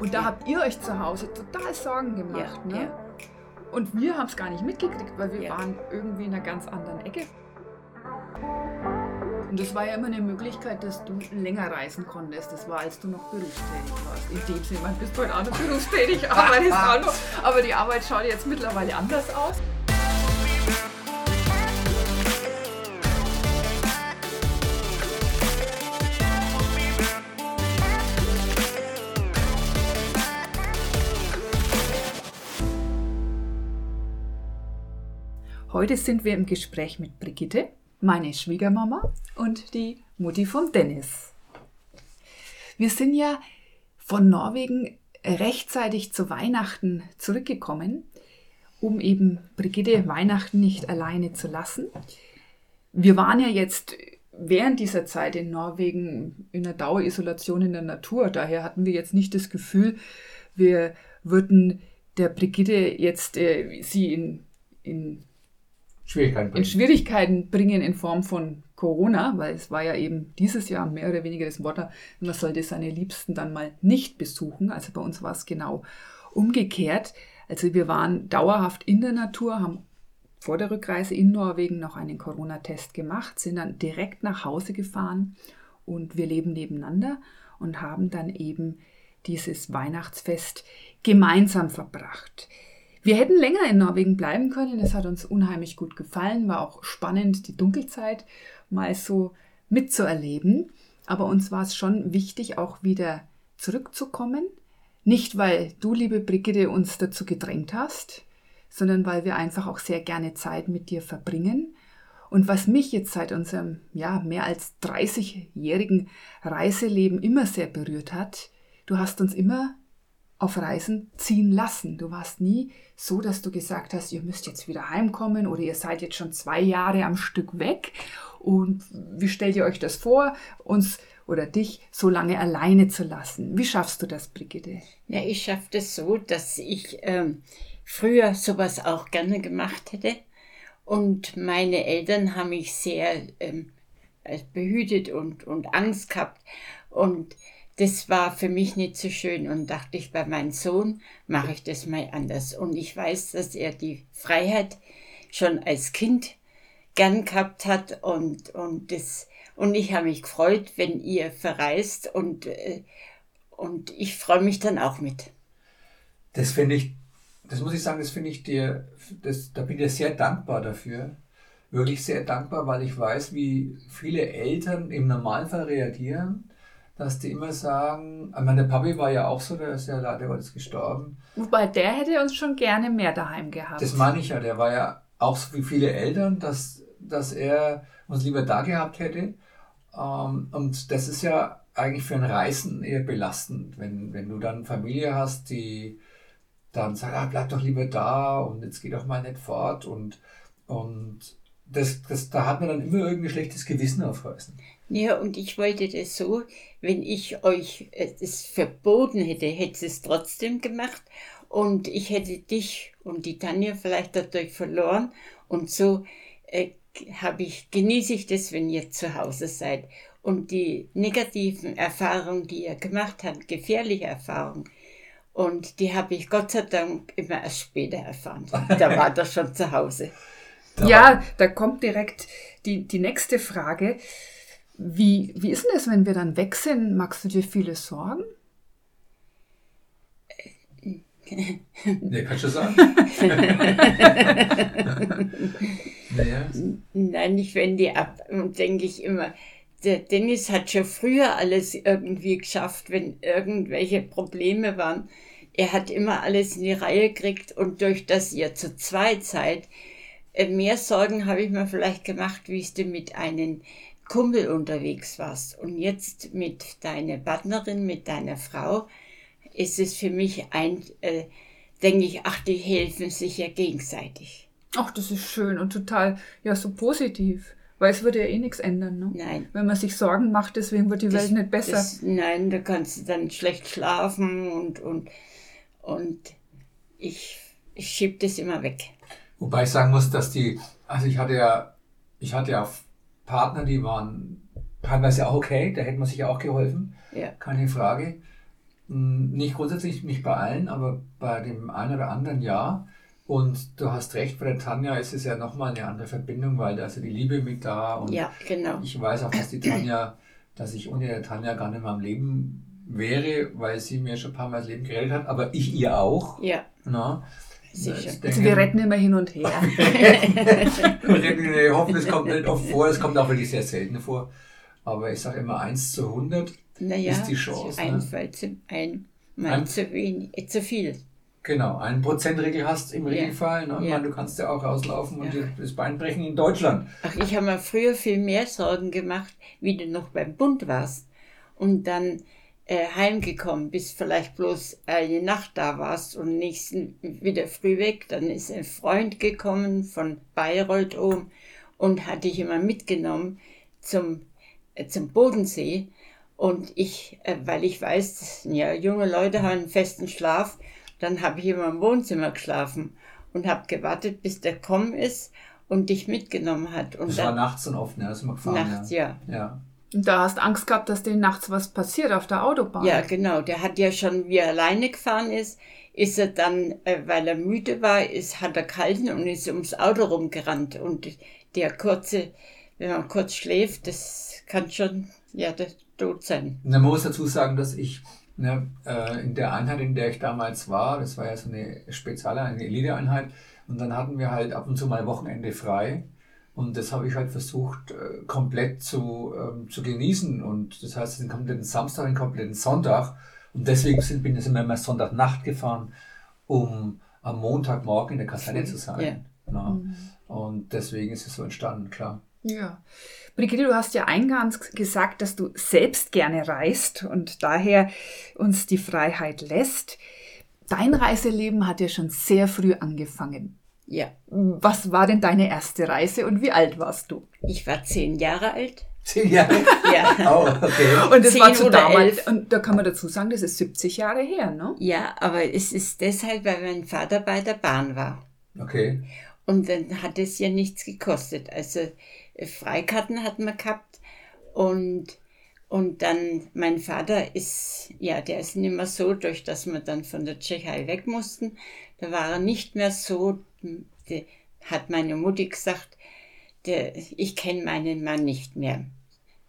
Und da habt ihr euch zu Hause total Sorgen gemacht. Ja, ne? ja. Und wir haben es gar nicht mitgekriegt, weil wir Ja. waren irgendwie in einer ganz anderen Ecke. Und das war ja immer eine Möglichkeit, dass du länger reisen konntest. Das war, als du noch berufstätig warst. In dem Sinne, man bist du heute auch noch berufstätig, arbeitest auch noch. Aber die Arbeit schaut jetzt mittlerweile anders aus. Heute sind wir im Gespräch mit Brigitte, meine Schwiegermama und die Mutti von Dennis. Wir sind ja von Norwegen rechtzeitig zu Weihnachten zurückgekommen, um eben Brigitte Weihnachten nicht alleine zu lassen. Wir waren ja jetzt während dieser Zeit in Norwegen in der Dauerisolation in der Natur. Daher hatten wir jetzt nicht das Gefühl, wir würden der Brigitte jetzt äh, sie in, in Schwierigkeiten in bringen. Schwierigkeiten bringen in Form von Corona, weil es war ja eben dieses Jahr mehr oder weniger das Motto, man sollte seine Liebsten dann mal nicht besuchen. Also bei uns war es genau umgekehrt. Also wir waren dauerhaft in der Natur, haben vor der Rückreise in Norwegen noch einen Corona-Test gemacht, sind dann direkt nach Hause gefahren und wir leben nebeneinander und haben dann eben dieses Weihnachtsfest gemeinsam verbracht. Wir hätten länger in Norwegen bleiben können. Es hat uns unheimlich gut gefallen. War auch spannend, die Dunkelzeit mal so mitzuerleben. Aber uns war es schon wichtig, auch wieder zurückzukommen. Nicht, weil du, liebe Brigitte, uns dazu gedrängt hast, sondern weil wir einfach auch sehr gerne Zeit mit dir verbringen. Und was mich jetzt seit unserem ja, mehr als 30-jährigen Reiseleben immer sehr berührt hat, du hast uns immer auf Reisen ziehen lassen. Du warst nie so, dass du gesagt hast, ihr müsst jetzt wieder heimkommen oder ihr seid jetzt schon zwei Jahre am Stück weg. Und wie stellt ihr euch das vor, uns oder dich so lange alleine zu lassen? Wie schaffst du das, Brigitte? Ja, ich schaffe das so, dass ich ähm, früher sowas auch gerne gemacht hätte. Und meine Eltern haben mich sehr ähm, behütet und, und Angst gehabt. Und das war für mich nicht so schön. Und dachte ich, bei meinem Sohn mache ich das mal anders. Und ich weiß, dass er die Freiheit schon als Kind gern gehabt hat. Und, und, das, und ich habe mich gefreut, wenn ihr verreist. Und, äh, und ich freue mich dann auch mit. Das finde ich, das muss ich sagen, das finde ich dir, das, da bin ich dir sehr dankbar dafür. Wirklich sehr dankbar, weil ich weiß, wie viele Eltern im Normalfall reagieren, dass die immer sagen, ich meine, der Papi war ja auch so, der ist ja leider Gottes gestorben. Wobei der hätte uns schon gerne mehr daheim gehabt. Das meine ich ja, der war ja auch so wie viele Eltern, dass, dass er uns lieber da gehabt hätte. Ähm, und das ist ja eigentlich für ein Reisen eher belastend, wenn, wenn du dann Familie hast, die dann sagt, ah, bleib doch lieber da und jetzt geh doch mal nicht fort und, und das, das, da hat man dann immer irgendein schlechtes Gewissen auf Reisen. Ja, und ich wollte das so, wenn ich euch äh, es verboten hätte, hätte es trotzdem gemacht und ich hätte dich und die Tanja vielleicht dadurch verloren und so äh, habe ich, genieße ich das, wenn ihr zu Hause seid. Und die negativen Erfahrungen, die ihr gemacht habt, gefährliche Erfahrungen, und die habe ich Gott sei Dank immer erst später erfahren. Da war das schon zu Hause. Da ja, da kommt direkt die, die nächste Frage. Wie, wie ist denn das, wenn wir dann weg sind? Magst du dir viele Sorgen? Ja, kannst du sagen? naja. Nein, ich wende ab und denke ich immer, der Dennis hat schon früher alles irgendwie geschafft, wenn irgendwelche Probleme waren. Er hat immer alles in die Reihe gekriegt und durch das ihr zu zweit seid, äh, mehr Sorgen habe ich mir vielleicht gemacht, wie du mit einem Kumpel unterwegs warst. Und jetzt mit deiner Partnerin, mit deiner Frau, ist es für mich ein, äh, denke ich, ach, die helfen sich ja gegenseitig. Ach, das ist schön und total, ja, so positiv. Weil es würde ja eh nichts ändern, ne? Nein. Wenn man sich Sorgen macht, deswegen wird die Welt nicht besser. Das, nein, da kannst du dann schlecht schlafen und, und, und ich, ich schieb das immer weg. Wobei ich sagen muss, dass die, also ich hatte ja, ich hatte ja Partner, die waren teilweise auch okay, da hätte man sich ja auch geholfen, Ja. keine Frage. Hm, nicht grundsätzlich, nicht bei allen, aber bei dem einen oder anderen ja. Und du hast recht, bei der Tanja ist es ja nochmal eine andere Verbindung, weil da ist ja die Liebe mit da. Und ja, genau. ich weiß auch, dass die Tanja, dass ich ohne der Tanja gar nicht mehr am Leben wäre, weil sie mir schon ein paar Mal das Leben gerettet hat, aber ich ihr auch. Ja. Na? Sicher. Also wir retten immer hin und her. ich hoffe, es kommt nicht oft vor, es kommt auch wirklich sehr selten vor. Aber ich sage immer 1 zu 100 naja, ist die Chance. Ein, ne? zu, ein, ein, zu, wenig, äh, zu viel. Genau, einen Prozentregel hast im Regelfall. Ne? Ja. Meine, du kannst ja auch rauslaufen und ja. dir das Bein brechen in Deutschland. Ach, ich habe mir früher viel mehr Sorgen gemacht, wie du noch beim Bund warst. Und dann äh, heimgekommen bist, vielleicht bloß eine Nacht da warst und nächsten wieder früh weg. Dann ist ein Freund gekommen von Bayreuth oben und hat dich immer mitgenommen zum, äh, zum Bodensee. Und ich, äh, weil ich weiß, ja, junge Leute haben einen festen Schlaf, dann habe ich immer im Wohnzimmer geschlafen und habe gewartet, bis der kommen ist und dich mitgenommen hat. Und das dann, war nachts und oft, ne? Das ist immer gefahren. Nachts, ja. ja. ja. Und da hast Angst gehabt, dass dem nachts was passiert auf der Autobahn. Ja, genau. Der hat ja schon, wie er alleine gefahren ist, ist er dann, äh, weil er müde war, ist, hat er gehalten und ist ums Auto rumgerannt. Und der kurze, wenn man kurz schläft, das kann schon, ja, der Tod sein. Man muss dazu sagen, dass ich ne, äh, in der Einheit, in der ich damals war, das war ja so eine spezielle, eine Elite-Einheit, und dann hatten wir halt ab und zu mal Wochenende frei. Und das habe ich halt versucht, äh, komplett zu, ähm, zu genießen. Und das heißt, den kompletten Samstag, den kompletten Sonntag. Und deswegen sind, bin ich immer Sonntagnacht gefahren, um am Montagmorgen in der Kaserne zu sein. Ja. Mhm. Und deswegen ist es so entstanden, klar. Ja. Brigitte, du hast ja eingangs gesagt, dass du selbst gerne reist und daher uns die Freiheit lässt. Dein Reiseleben hat ja schon sehr früh angefangen. Ja. Was war denn deine erste Reise und wie alt warst du? Ich war zehn Jahre alt. Zehn Jahre? ja. Oh, okay. Und das war zu damals, und da kann man dazu sagen, das ist 70 Jahre her, ne? Ja, aber es ist deshalb, weil mein Vater bei der Bahn war. Okay. Und dann hat es ja nichts gekostet. Also äh, Freikarten hatten wir gehabt und und dann, mein Vater ist, ja, der ist nicht mehr so, durch dass wir dann von der Tschechei weg mussten. Da war er nicht mehr so, die, hat meine Mutti gesagt, der, ich kenne meinen Mann nicht mehr.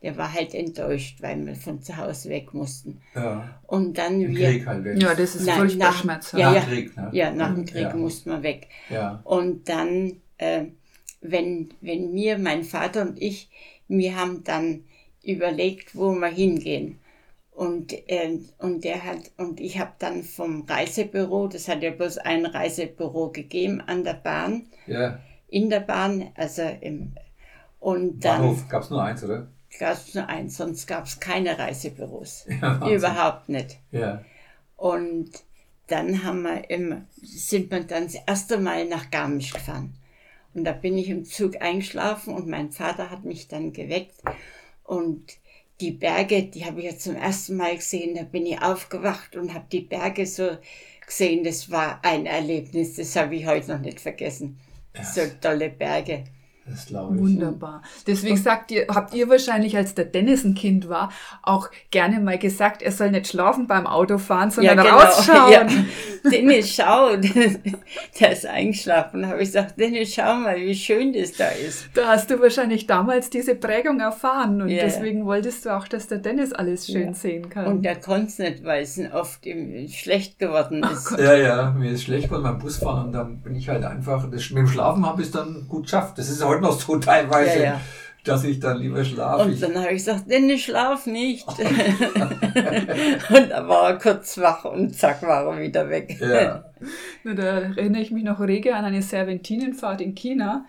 Der war halt enttäuscht, weil wir von zu Hause weg mussten. Ja. Und dann Im wir. Krieg halt weg. Ja, das ist Nein, furchtbar nach- schmerzhaft. Ja, Nach ja. Krieg, ne? Ja, nach dem Krieg Ja. mussten wir weg. Ja. Und dann, äh, wenn, wenn mir, mein Vater und ich, wir haben dann überlegt, wo wir hingehen. Und, äh, und der hat, und ich habe dann vom Reisebüro, das hat ja bloß ein Reisebüro gegeben an der Bahn, ja. in der Bahn, also im, und dann Bahnhof gab es nur eins, oder? gab es nur eins, sonst gab es keine Reisebüros. Ja. Überhaupt nicht. Ja. Und dann haben wir immer, sind wir dann das erste Mal nach Garmisch gefahren. Und da bin ich im Zug eingeschlafen und mein Vater hat mich dann geweckt. Und die Berge, die habe ich ja zum ersten Mal gesehen. Da bin ich aufgewacht und habe die Berge so gesehen. Das war ein Erlebnis, das habe ich heute noch nicht vergessen. So tolle Berge. Das glaube ich. Wunderbar. Deswegen sagt ihr, habt ihr wahrscheinlich, als der Dennis ein Kind war, auch gerne mal gesagt, er soll nicht schlafen beim Autofahren, sondern rausschauen. Ja. Dennis, schau, der ist eingeschlafen. Da habe ich gesagt, Dennis, schau mal, wie schön das da ist. Da hast du wahrscheinlich damals diese Prägung erfahren und Ja. deswegen wolltest du auch, dass der Dennis alles schön Ja. sehen kann. Und der konnte es nicht, weil es ihm oft schlecht geworden ist. Ja, ja, mir ist schlecht geworden beim Busfahren und dann bin ich halt einfach, das mit dem Schlafen habe ich dann gut geschafft. Das ist ja heute noch so teilweise, Ja, ja. dass ich dann lieber schlafe. Und Ich, dann habe ich gesagt, Dennis, schlaf nicht. und da war er kurz wach und zack war er wieder weg. ja, da erinnere ich mich noch rege an eine Serventinenfahrt in China,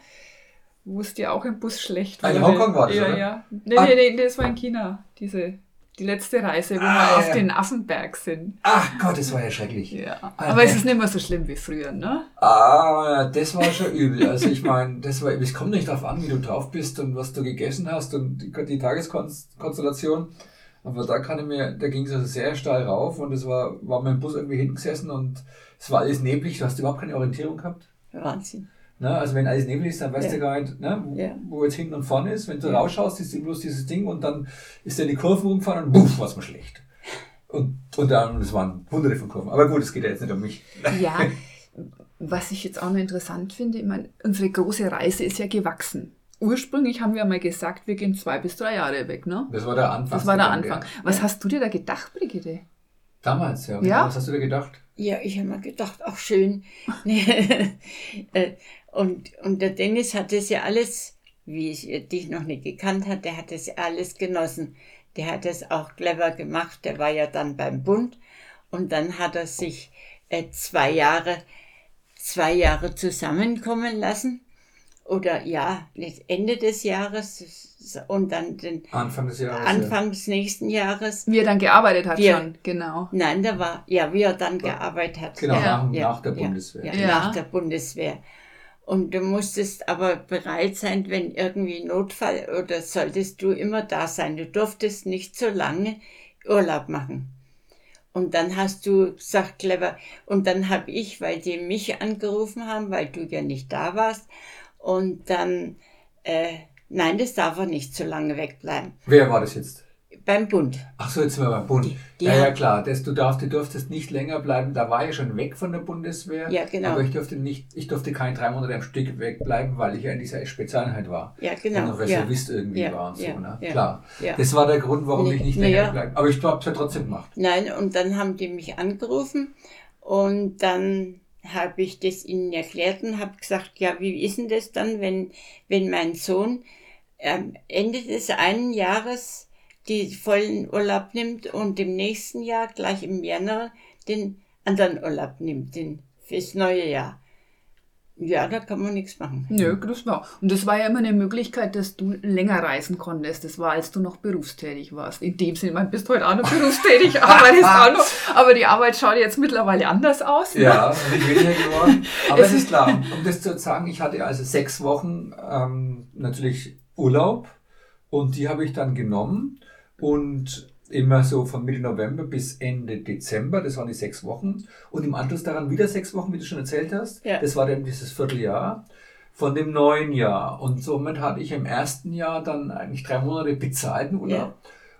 wo es dir auch im Bus schlecht Ah, wurde. in Hongkong war das, Ja, oder? ja. Nee, Ah. nee, nee, das war in China, diese, die letzte Reise, wo Ah, wir auf ja. den Affenberg sind. Ach Gott, das war ja schrecklich. Ja. Ah, Aber es ist nicht mehr so schlimm wie früher, ne? Ah, das war schon übel. Also ich meine, das war, es kommt nicht darauf an, wie du drauf bist und was du gegessen hast und die, die Tageskonstellation. Aber da kann ich mir, da ging es also sehr steil rauf und es war, war mein Bus irgendwie hinten gesessen und es war alles neblig, du hast überhaupt keine Orientierung gehabt. Wahnsinn. Ne? Also wenn alles neblig ist, dann weißt Ja. du gar nicht, ne? wo, Ja. wo jetzt hinten und vorne ist. Wenn du Ja. rausschaust, ist bloß dieses Ding und dann ist er in die Kurve rumgefahren und buff, war es mir schlecht. Und, und dann, das waren hunderte von Kurven. Aber gut, es geht ja jetzt nicht um mich. Ja, was ich jetzt auch noch interessant finde, ich meine, unsere große Reise ist ja gewachsen. Ursprünglich haben wir mal gesagt, wir gehen zwei bis drei Jahre weg, ne? Das war der Anfang. Das war der Anfang. Was hast du dir da gedacht, Brigitte? Damals, ja. Ja. Was hast du dir gedacht? Ja, ich habe mir gedacht, ach schön. Äh, und, und der Dennis hat das ja alles, wie ich dich noch nicht gekannt hat, der hat das ja alles genossen. Der hat das auch clever gemacht. Der war ja dann beim Bund und dann hat er sich äh, zwei Jahre, zwei Jahre zusammenkommen lassen. Oder ja, Ende des Jahres und dann den Anfang des Jahres. Anfang des nächsten Jahres. Wie er dann gearbeitet hat Wir- schon, genau. Nein, da war, ja, wie er dann gearbeitet hat. Genau, Ja. nach, Ja, nach der Bundeswehr. Ja, Ja. nach der Bundeswehr. Und du musstest aber bereit sein, wenn irgendwie Notfall oder solltest du immer da sein. Du durftest nicht so lange Urlaub machen. Und dann hast du gesagt, clever. Und dann habe ich, weil die mich angerufen haben, weil du ja nicht da warst. Und dann, äh, nein, das darf er nicht so lange wegbleiben. Wer war das jetzt? Beim Bund. Ach so, jetzt sind wir beim Bund. Die- die ja, ja, klar. Das, du, darfst, du durftest nicht länger bleiben. Da war ich schon weg von der Bundeswehr. Ja, genau. Aber ich durfte nicht, ich durfte keine drei Monate am Stück wegbleiben, weil ich ja in dieser Spezialeinheit war. Ja, Und genau. noch Ja. Reservist irgendwie Ja, war und so, ja, ne? ja, Klar. ja. Das war der Grund, warum Nee, ich nicht länger ja. bleibe. Aber ich habe es ja trotzdem gemacht. Nein, und dann haben die mich angerufen und dann habe ich das ihnen erklärt und habe gesagt, ja, wie ist denn das dann, wenn, wenn mein Sohn am Ende des einen Jahres die vollen Urlaub nimmt und im nächsten Jahr, gleich im Januar, den anderen Urlaub nimmt, den fürs neue Jahr. Ja, da kann man nichts machen. Nö, das war. Und das war ja immer eine Möglichkeit, dass du länger reisen konntest. Das war, als du noch berufstätig warst. In dem Sinne, man bist heute auch noch berufstätig, arbeitest auch noch. Aber die Arbeit schaut jetzt mittlerweile anders aus. ne? Ja, nicht weniger geworden. Aber Es es ist klar, um das zu sagen, ich hatte also sechs Wochen ähm, natürlich Urlaub und die habe ich dann genommen und immer so von Mitte November bis Ende Dezember, das waren die sechs Wochen und im Anschluss daran wieder sechs Wochen, wie du schon erzählt hast. Ja. Das war dann dieses Vierteljahr von dem neuen Jahr und somit hatte ich im ersten Jahr dann eigentlich drei Monate bezahlten Urlaub. Ja.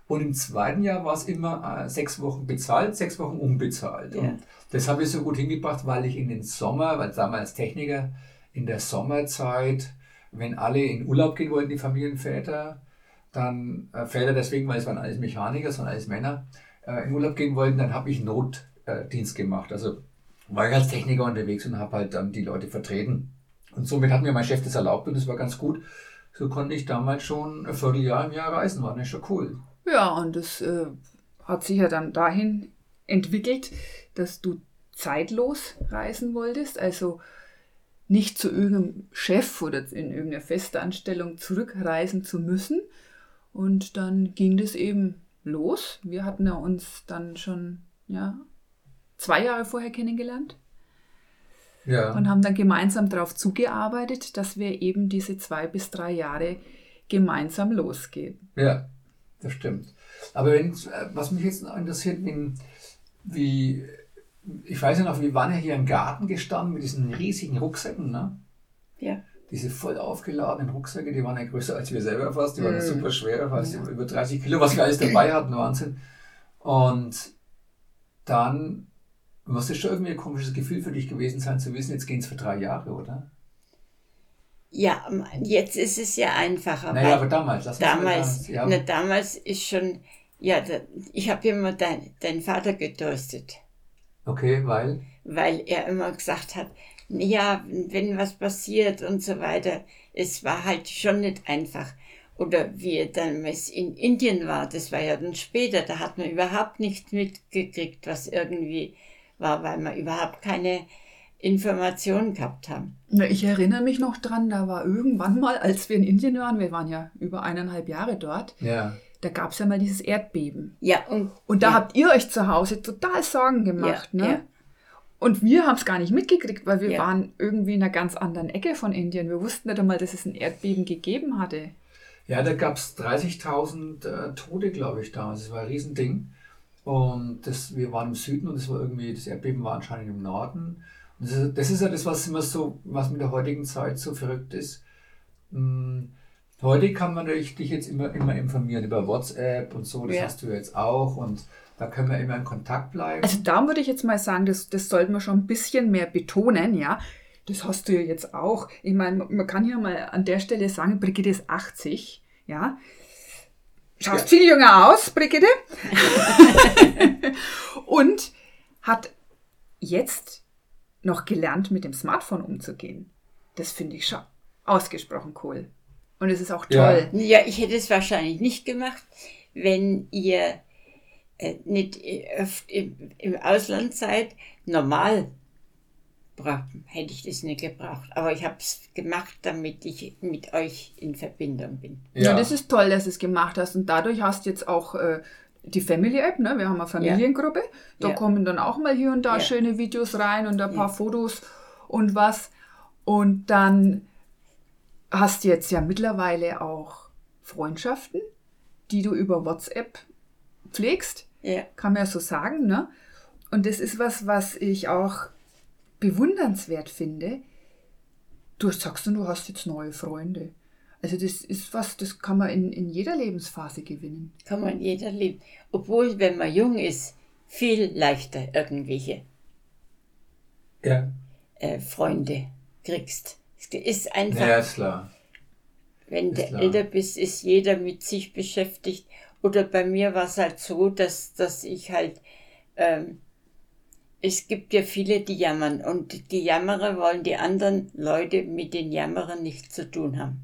Und im zweiten Jahr war es immer äh, sechs Wochen bezahlt, sechs Wochen unbezahlt. Ja. Und das habe ich so gut hingebracht, weil ich in den Sommer, weil damals Techniker in der Sommerzeit, wenn alle in Urlaub gehen wollten, die Familienväter, dann äh, Väter deswegen, weil es waren alles Mechaniker, es waren alles Männer, äh, in Urlaub gehen wollten, dann habe ich Notdienst gemacht. Also war ich als Techniker unterwegs und habe halt dann die Leute vertreten. Und somit hat mir mein Chef das erlaubt und das war ganz gut. So konnte ich damals schon ein Vierteljahr im Jahr reisen, war nicht schon cool. Ja, und das äh, hat sich ja dann dahin entwickelt, dass du zeitlos reisen wolltest, also nicht zu irgendeinem Chef oder in irgendeiner Festanstellung zurückreisen zu müssen. Und dann ging das eben los. Wir hatten ja uns dann schon ja, zwei Jahre vorher kennengelernt Ja. und haben dann gemeinsam darauf zugearbeitet, dass wir eben diese zwei bis drei Jahre gemeinsam losgehen. Ja, das stimmt. Aber wenn, äh, was mich jetzt noch interessiert, wie, wie, ich weiß ja noch, wir waren ja hier im Garten gestanden mit diesen riesigen Rucksäcken, ne? Ja. Diese voll aufgeladenen Rucksäcke, die waren ja größer als wir selber fast, die waren Mhm. super schwer, fast über 30 Kilo, was wir alles dabei hatten, Wahnsinn. Und dann muss das schon irgendwie ein komisches Gefühl für dich gewesen sein, zu wissen, jetzt gehen es für drei Jahre, oder? Ja, jetzt ist es ja einfacher. Naja, aber damals, lass Damals, ja. na, damals ist schon, ja, da, ich habe immer dein, deinen Vater getröstet, Okay, weil? weil er immer gesagt hat, ja, wenn was passiert und so weiter, es war halt schon nicht einfach. Oder wie er damals in Indien war, das war ja dann später, da hat man überhaupt nichts mitgekriegt, was irgendwie war, weil wir überhaupt keine Informationen gehabt haben. Na, ich erinnere mich noch dran, da war irgendwann mal, als wir in Indien waren, wir waren ja über eineinhalb Jahre dort, Ja. da gab es ja mal dieses Erdbeben. Ja, und, Und da ja, habt ihr euch zu Hause total Sorgen gemacht, ja, ne? Und wir haben es gar nicht mitgekriegt, weil wir Ja. waren irgendwie in einer ganz anderen Ecke von Indien. Wir wussten nicht einmal, dass es ein Erdbeben gegeben hatte. Ja, da gab es 30.000 äh, Tote, glaube ich, damals. Das war ein Riesending. Und das, wir waren im Süden und das war irgendwie, das Erdbeben war anscheinend im Norden. Und das ist, das ist ja das, was immer so, was mit der heutigen Zeit so verrückt ist. Hm, heute kann man natürlich dich jetzt immer, immer informieren über WhatsApp und so, das Ja. hast du jetzt auch. Und Da können wir immer in Kontakt bleiben. Also da würde ich jetzt mal sagen, das, das sollten wir schon ein bisschen mehr betonen, ja. Das hast du ja jetzt auch. Ich meine, man kann ja mal an der Stelle sagen, Brigitte ist 80, ja. Schaust ja. viel jünger aus, Brigitte. und hat jetzt noch gelernt, mit dem Smartphone umzugehen. Das finde ich schon ausgesprochen cool. Und es ist auch toll. Ja. ja, ich hätte es wahrscheinlich nicht gemacht, wenn ihr nicht oft im, im Ausland seid. Normal hätte ich das nicht gebraucht. Aber ich habe es gemacht, damit ich mit euch in Verbindung bin. Ja. ja. das ist toll, dass du es gemacht hast. Und dadurch hast du jetzt auch äh, die Family App, ne? Wir haben eine Familiengruppe. Ja. Da ja. kommen dann auch mal hier und da schöne Videos rein und ein paar Fotos und was. Und dann hast du jetzt ja mittlerweile auch Freundschaften, die du über WhatsApp pflegst. Ja. Kann man ja so sagen, ne? Und das ist was, was ich auch bewundernswert finde. Du sagst, du hast jetzt neue Freunde. Also das ist was, das kann man in, in jeder Lebensphase gewinnen. Kann man in jeder Leben. Obwohl, wenn man jung ist, viel leichter irgendwelche ja. äh, Freunde kriegst. Es ist einfach. Ja, ist klar. Wenn ist du klar. älter bist, ist jeder mit sich beschäftigt. Oder bei mir war es halt so, dass, dass ich halt, ähm, es gibt ja viele, die jammern und die Jammerer wollen die anderen Leute mit den Jammerern nichts zu tun haben.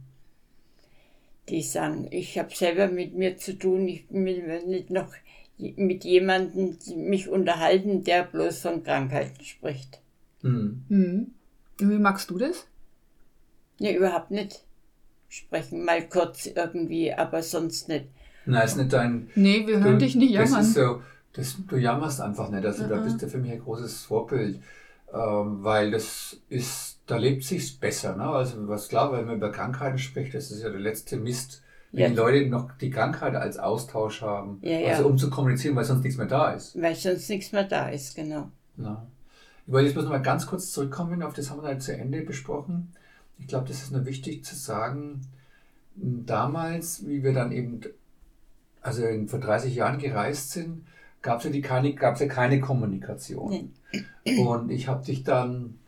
Die sagen, ich habe selber mit mir zu tun, ich will nicht noch mit jemandem mich unterhalten, der bloß von Krankheiten spricht. Mhm. Mhm. Wie magst du das? Nee, überhaupt nicht. Sprechen mal kurz irgendwie, aber sonst nicht. Nein, ist nicht dein. Nee, wir hören du, dich nicht jammern. Das ist so, das, du jammerst einfach nicht. Also, uh -uh. da bist du für mich ein großes Vorbild. Ähm, weil das ist, da lebt sich's besser. Ne? Also, was klar, wenn man über Krankheiten spricht, das ist ja der letzte Mist, wenn ja. die Leute noch die Krankheit als Austausch haben. Ja, ja. Also, um zu kommunizieren, weil sonst nichts mehr da ist. Weil sonst nichts mehr da ist, genau. Ja. Ich wollte jetzt bloß noch mal ganz kurz zurückkommen, auf das haben wir dann zu Ende besprochen ich glaube, das ist nur wichtig zu sagen, damals, wie wir dann eben, also vor 30 Jahren gereist sind, gab es ja, die keine, gab's ja keine Kommunikation. Nee. Und ich habe dich dann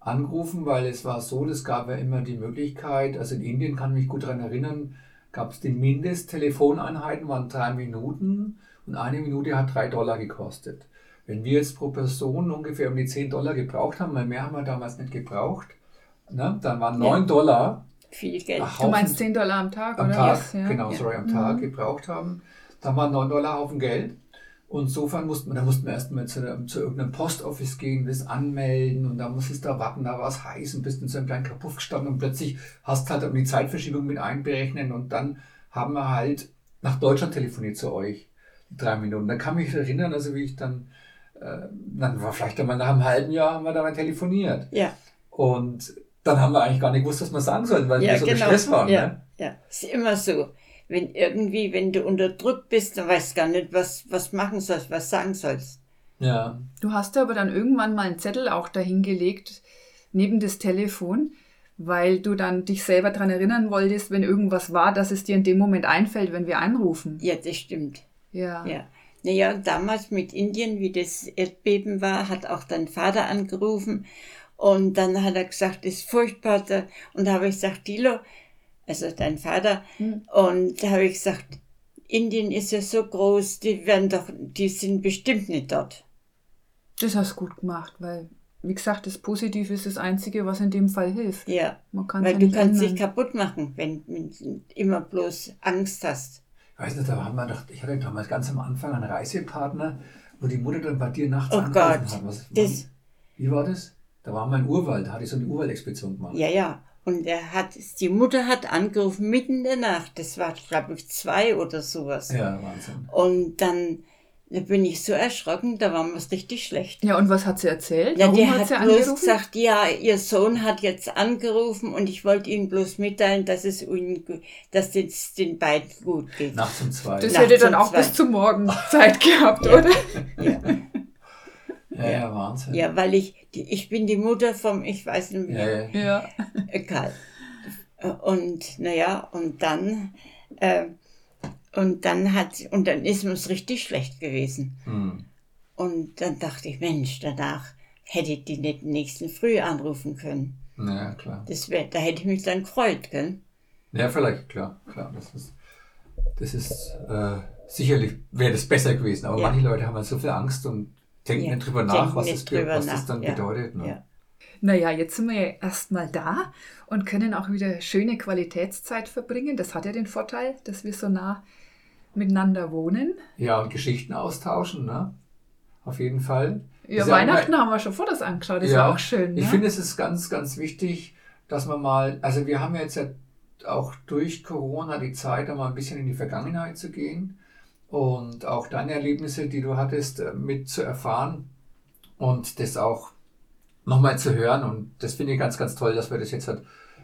angerufen, weil es war so, es gab ja immer die Möglichkeit, also in Indien kann ich mich gut daran erinnern, gab es die Mindesttelefoneinheiten, waren drei Minuten und eine Minute hat drei Dollar gekostet. Wenn wir jetzt pro Person ungefähr um die 10 Dollar gebraucht haben, weil mehr haben wir damals nicht gebraucht, Ne? Dann waren 9 ja. Dollar. Viel Geld. Du meinst 10 Dollar am Tag, am oder? Tag, yes, ja. Genau, sorry, am mhm. Tag gebraucht haben. Dann waren 9 Dollar Haufen Geld. Und insofern mussten wir, da mussten wir erstmal zu, zu irgendeinem Postoffice gehen, das anmelden und da musstest du da warten, da war es heiß und bist in so einem kleinen Kapuff gestanden und plötzlich hast halt um die Zeitverschiebung mit einberechnen und dann haben wir halt nach Deutschland telefoniert zu euch, die drei Minuten. Da kann mich erinnern, also wie ich dann, äh, dann war vielleicht einmal nach einem halben Jahr haben wir da mal telefoniert. Ja. Und dann haben wir eigentlich gar nicht gewusst, was wir sagen sollten, weil ja, wir so genau. Stress waren. Ja, ne? ja, ist immer so. Wenn irgendwie, wenn du unter Druck bist, dann weißt du gar nicht, was, was machen sollst, was sagen sollst. Ja. Du hast aber dann irgendwann mal einen Zettel auch dahingelegt, neben das Telefon, weil du dann dich selber daran erinnern wolltest, wenn irgendwas war, dass es dir in dem Moment einfällt, wenn wir anrufen. Ja, das stimmt. Ja. ja. Naja, damals mit Indien, wie das Erdbeben war, hat auch dein Vater angerufen und dann hat er gesagt, das ist furchtbar. Und da habe ich gesagt, Dilo, also dein Vater, mhm. und da habe ich gesagt, Indien ist ja so groß, die werden doch, die sind bestimmt nicht dort. Das hast du gut gemacht, weil, wie gesagt, das Positive ist das Einzige, was in dem Fall hilft. Ja, weil ja du kannst ändern. dich kaputt machen, wenn du immer bloß Angst hast. Ich weiß nicht, da haben wir doch, ich hatte damals ganz am Anfang einen Reisepartner, wo die Mutter dann bei dir nachts oh Gott, hat. Was, das, wie war das? Da war mein Urwald, da hatte ich so eine Urwaldexpedition gemacht. Ja, ja. Und er hat, die Mutter hat angerufen mitten in der Nacht. Das war, glaube ich, zwei oder sowas. Ja, Wahnsinn. Und dann da bin ich so erschrocken, da war mir richtig schlecht. Ja, und was hat sie erzählt? Ja, Warum die hat, hat sie bloß angerufen? gesagt, ja, ihr Sohn hat jetzt angerufen und ich wollte ihnen bloß mitteilen, dass es ihnen, dass es den beiden gut geht. Nachts um zwei. Das hätte dann auch zwei. bis zum Morgen Zeit gehabt, ja. oder? Ja. Ja, ja, Wahnsinn. Ja, weil ich, die, ich bin die Mutter vom, ich weiß nicht mehr. Ja, ja. Karl. Und naja, und dann äh, Und dann hat und dann ist uns richtig schlecht gewesen. Hm. Und dann dachte ich, Mensch, danach hätte ich die nicht nächsten Früh anrufen können. Ja, klar. Das wär, da hätte ich mich dann gefreut, gell? Ja, vielleicht, klar, klar. Das ist, das ist äh, sicherlich wäre das besser gewesen. Aber Ja. manche Leute haben halt so viel Angst und denken Ja, nicht drüber nach, denken was, nicht das, was das nach, dann ja. bedeutet. Ne? Ja. Naja, jetzt sind wir ja erstmal da und können auch wieder schöne Qualitätszeit verbringen. Das hat ja den Vorteil, dass wir so nah miteinander wohnen. Ja, und Geschichten austauschen, ne? Auf jeden Fall. Ja, Ist ja Weihnachten immer- haben wir schon Fotos angeschaut, das Ja, auch schön. Ich ne? finde, es ist ganz, ganz wichtig, dass man mal, also wir haben jetzt ja auch durch Corona die Zeit, da mal ein bisschen in die Vergangenheit zu gehen und auch deine Erlebnisse, die du hattest, äh, mit zu erfahren und das auch nochmal zu hören. Und das finde ich ganz, ganz toll, dass wir das jetzt halt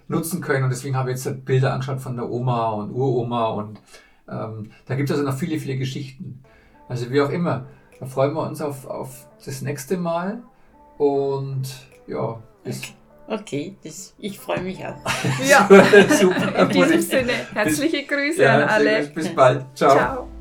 nutzen können. Und deswegen habe ich jetzt halt Bilder angeschaut von der Oma und Uroma und ähm, da gibt es also noch viele, viele Geschichten. Also wie auch immer, da freuen wir uns auf, auf das nächste Mal und ja, bis Okay, das, ich freue mich auch. Ja, super. in diesem Sinne, herzliche Grüße Ja, an alle. Bis bald. Ciao. Ciao.